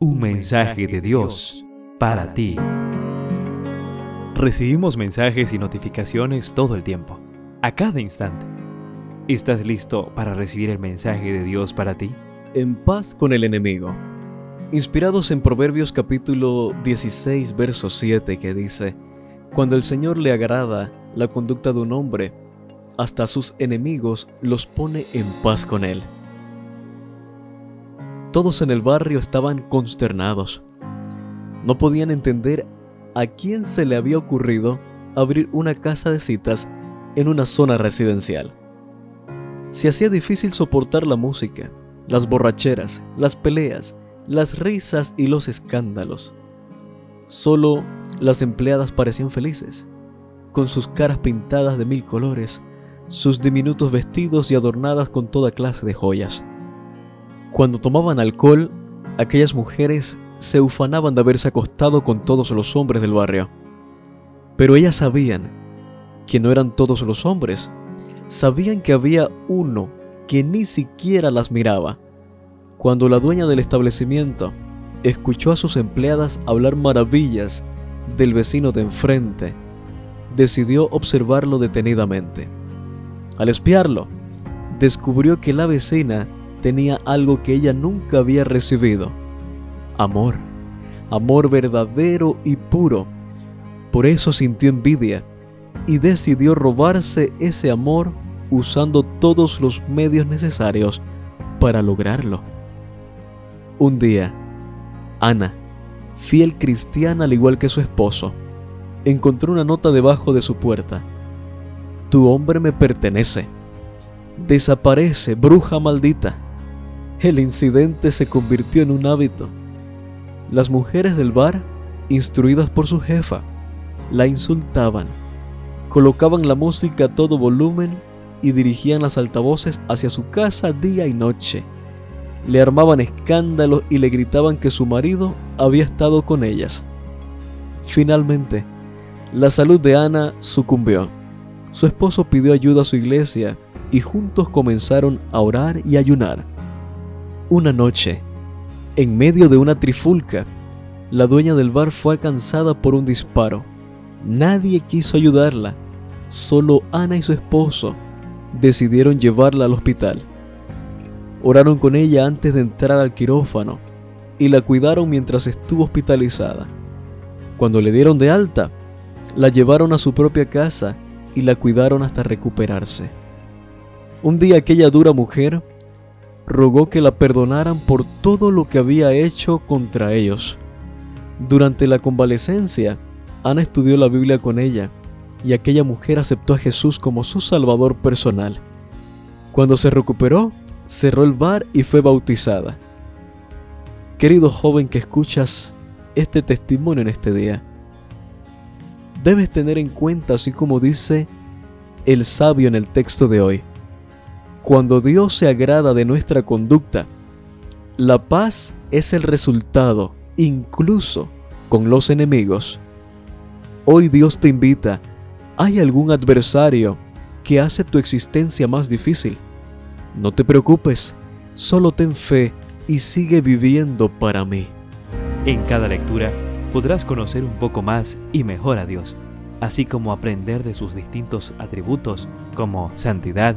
Un mensaje de Dios para ti. Recibimos mensajes y notificaciones todo el tiempo, a cada instante. ¿Estás listo para recibir el mensaje de Dios para ti? En paz con el enemigo. Inspirados en Proverbios capítulo 16, verso 7 que dice, Cuando el Señor le agrada la conducta de un hombre, hasta sus enemigos los pone en paz con él. Todos en el barrio estaban consternados. No podían entender a quién se le había ocurrido abrir una casa de citas en una zona residencial. Se hacía difícil soportar la música, las borracheras, las peleas, las risas y los escándalos. Solo las empleadas parecían felices, con sus caras pintadas de mil colores, sus diminutos vestidos y adornadas con toda clase de joyas. Cuando tomaban alcohol, aquellas mujeres se ufanaban de haberse acostado con todos los hombres del barrio. Pero ellas sabían que no eran todos los hombres. Sabían que había uno que ni siquiera las miraba. Cuando la dueña del establecimiento escuchó a sus empleadas hablar maravillas del vecino de enfrente, decidió observarlo detenidamente. Al espiarlo, descubrió que la vecina tenía algo que ella nunca había recibido. Amor, amor verdadero y puro. Por eso sintió envidia y decidió robarse ese amor usando todos los medios necesarios para lograrlo. Un día, Ana, fiel cristiana al igual que su esposo, encontró una nota debajo de su puerta. Tu hombre me pertenece. Desaparece, bruja maldita. El incidente se convirtió en un hábito. Las mujeres del bar, instruidas por su jefa, la insultaban, colocaban la música a todo volumen y dirigían las altavoces hacia su casa día y noche. Le armaban escándalos y le gritaban que su marido había estado con ellas. Finalmente, la salud de Ana sucumbió. Su esposo pidió ayuda a su iglesia y juntos comenzaron a orar y ayunar. Una noche, en medio de una trifulca, la dueña del bar fue alcanzada por un disparo. Nadie quiso ayudarla, solo Ana y su esposo decidieron llevarla al hospital. Oraron con ella antes de entrar al quirófano y la cuidaron mientras estuvo hospitalizada. Cuando le dieron de alta, la llevaron a su propia casa y la cuidaron hasta recuperarse. Un día aquella dura mujer rogó que la perdonaran por todo lo que había hecho contra ellos. Durante la convalecencia, Ana estudió la Biblia con ella y aquella mujer aceptó a Jesús como su Salvador personal. Cuando se recuperó, cerró el bar y fue bautizada. Querido joven que escuchas este testimonio en este día, debes tener en cuenta, así como dice el sabio en el texto de hoy, cuando Dios se agrada de nuestra conducta, la paz es el resultado, incluso con los enemigos. Hoy Dios te invita, ¿hay algún adversario que hace tu existencia más difícil? No te preocupes, solo ten fe y sigue viviendo para mí. En cada lectura podrás conocer un poco más y mejor a Dios, así como aprender de sus distintos atributos como santidad,